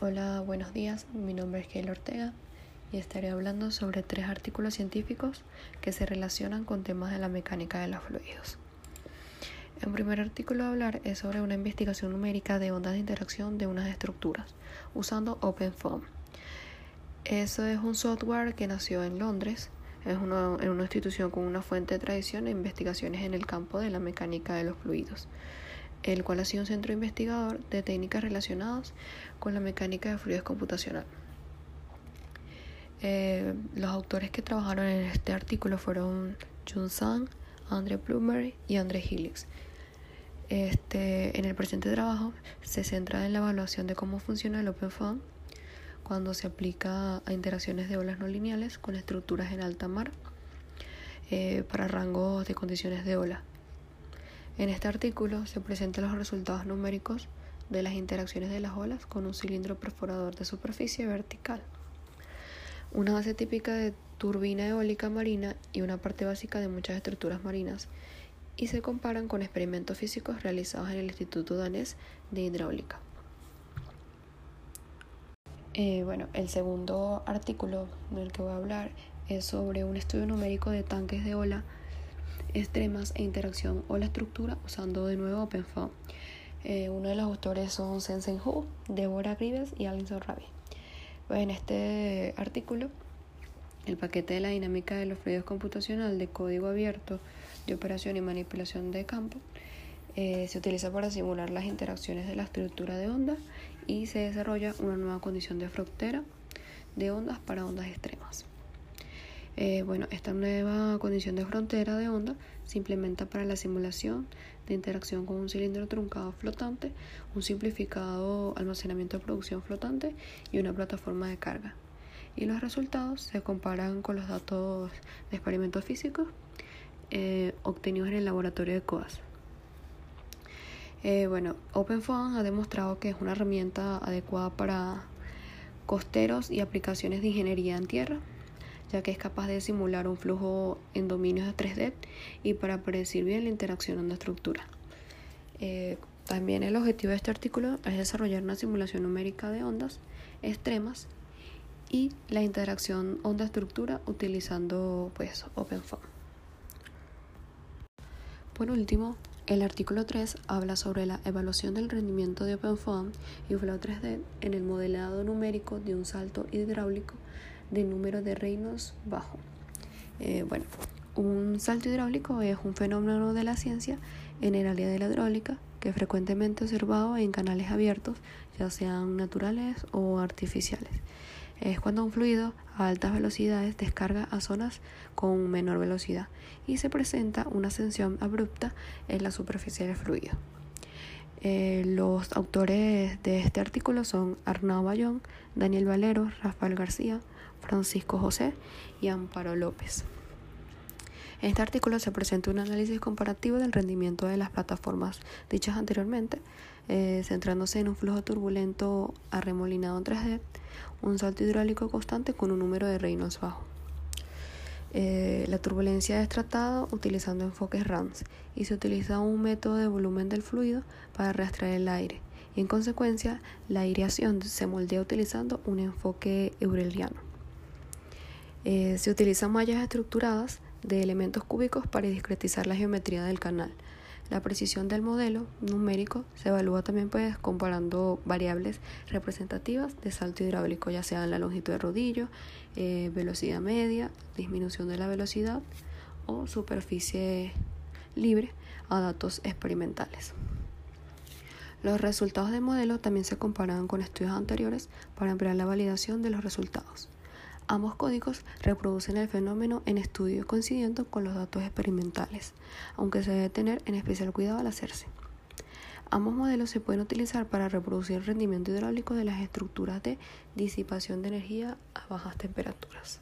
Hola, buenos días. Mi nombre es Keila Ortega y estaré hablando sobre tres artículos científicos que se relacionan con temas de la mecánica de los fluidos. El primer artículo a hablar es sobre una investigación numérica de ondas de interacción de unas estructuras usando OpenFOAM. Eso es un software que nació en Londres, es una, en una institución con una fuente de tradición e investigaciones en el campo de la mecánica de los fluidos el cual ha sido un centro investigador de técnicas relacionadas con la mecánica de fluidos computacional. Eh, los autores que trabajaron en este artículo fueron Jun Sang, Andre Plummer y Andre Helix. Este, en el presente trabajo se centra en la evaluación de cómo funciona el OpenFOAM cuando se aplica a interacciones de olas no lineales con estructuras en alta mar eh, para rangos de condiciones de ola en este artículo se presentan los resultados numéricos de las interacciones de las olas con un cilindro perforador de superficie vertical, una base típica de turbina eólica marina y una parte básica de muchas estructuras marinas, y se comparan con experimentos físicos realizados en el Instituto Danés de Hidráulica. Eh, bueno, el segundo artículo del que voy a hablar es sobre un estudio numérico de tanques de ola extremas e interacción o la estructura usando de nuevo OpenFOAM. Eh, uno de los autores son Sensen Hu, Deborah Grives y Alison Rabi. Pues en este artículo, el paquete de la dinámica de los fluidos computacional de código abierto de operación y manipulación de campo eh, se utiliza para simular las interacciones de la estructura de ondas y se desarrolla una nueva condición de frontera de ondas para ondas extremas. Eh, bueno, esta nueva condición de frontera de onda se implementa para la simulación de interacción con un cilindro truncado flotante, un simplificado almacenamiento de producción flotante y una plataforma de carga. Y los resultados se comparan con los datos de experimentos físicos eh, obtenidos en el laboratorio de COAS. Eh, bueno, OpenFOAM ha demostrado que es una herramienta adecuada para costeros y aplicaciones de ingeniería en tierra ya que es capaz de simular un flujo en dominios de 3D y para predecir bien la interacción onda estructura. Eh, también el objetivo de este artículo es desarrollar una simulación numérica de ondas extremas y la interacción onda-estructura utilizando pues OpenFOAM. Por último, el artículo 3 habla sobre la evaluación del rendimiento de OpenFOAM y Flow 3D en el modelado numérico de un salto hidráulico de número de reinos bajo. Eh, bueno, un salto hidráulico es un fenómeno de la ciencia en el área de la hidráulica que frecuentemente observado en canales abiertos, ya sean naturales o artificiales. Es cuando un fluido a altas velocidades descarga a zonas con menor velocidad y se presenta una ascensión abrupta en la superficie del fluido. Eh, los autores de este artículo son Arnaud Bayón, Daniel Valero, Rafael García, Francisco José y Amparo López. En este artículo se presenta un análisis comparativo del rendimiento de las plataformas dichas anteriormente, eh, centrándose en un flujo turbulento arremolinado en 3D, un salto hidráulico constante con un número de reinos bajo. Eh, la turbulencia es tratada utilizando enfoques RANS y se utiliza un método de volumen del fluido para rastrear el aire y en consecuencia la aireación se moldea utilizando un enfoque eureliano. Eh, se utilizan mallas estructuradas de elementos cúbicos para discretizar la geometría del canal. La precisión del modelo numérico se evalúa también pues, comparando variables representativas de salto hidráulico, ya sean la longitud de rodillo, eh, velocidad media, disminución de la velocidad o superficie libre a datos experimentales. Los resultados del modelo también se comparan con estudios anteriores para ampliar la validación de los resultados. Ambos códigos reproducen el fenómeno en estudio coincidiendo con los datos experimentales, aunque se debe tener en especial cuidado al hacerse. Ambos modelos se pueden utilizar para reproducir el rendimiento hidráulico de las estructuras de disipación de energía a bajas temperaturas.